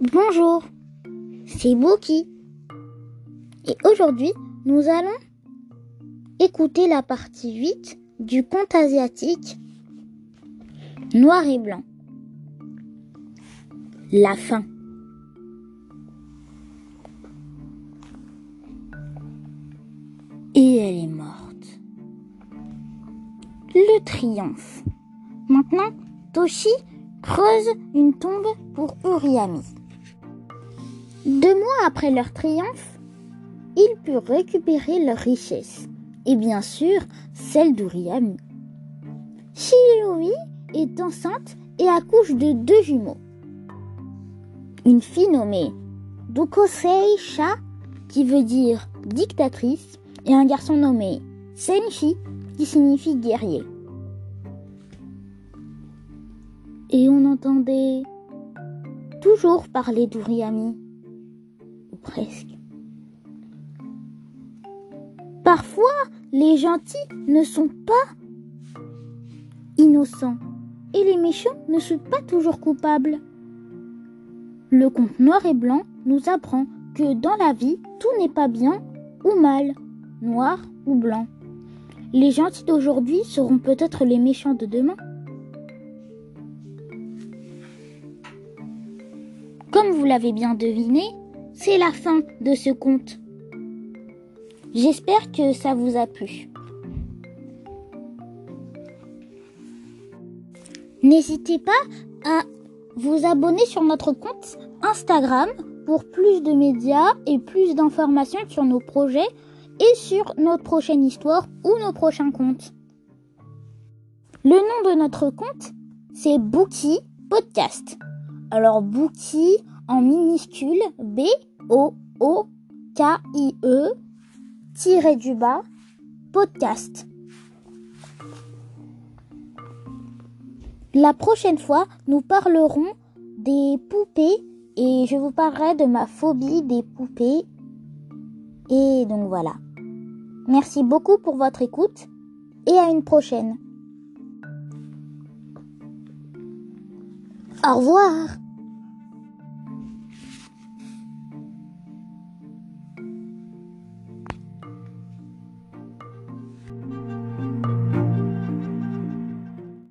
Bonjour, c'est Bouki. Et aujourd'hui, nous allons écouter la partie 8 du conte asiatique Noir et blanc. La fin. Et elle est morte. Le triomphe. Maintenant, Toshi creuse une tombe pour Uriami. Deux mois après leur triomphe, ils purent récupérer leurs richesses et bien sûr celle d'Uriami. Shiroui est enceinte et accouche de deux jumeaux. Une fille nommée Dukosei Sha, qui veut dire dictatrice, et un garçon nommé Senshi, qui signifie guerrier. Et on entendait toujours parler d'Uriami, presque. Parfois, les gentils ne sont pas innocents et les méchants ne sont pas toujours coupables. Le conte noir et blanc nous apprend que dans la vie, tout n'est pas bien ou mal, noir ou blanc. Les gentils d'aujourd'hui seront peut-être les méchants de demain. Comme vous l'avez bien deviné, c'est la fin de ce conte. J'espère que ça vous a plu. N'hésitez pas à vous abonner sur notre compte Instagram pour plus de médias et plus d'informations sur nos projets et sur notre prochaine histoire ou nos prochains contes. Le nom de notre compte, c'est Bookie Podcast. Alors Bookie en minuscule B O O K I E tiré du bas podcast. La prochaine fois, nous parlerons des poupées et je vous parlerai de ma phobie des poupées. Et donc voilà. Merci beaucoup pour votre écoute et à une prochaine. Au revoir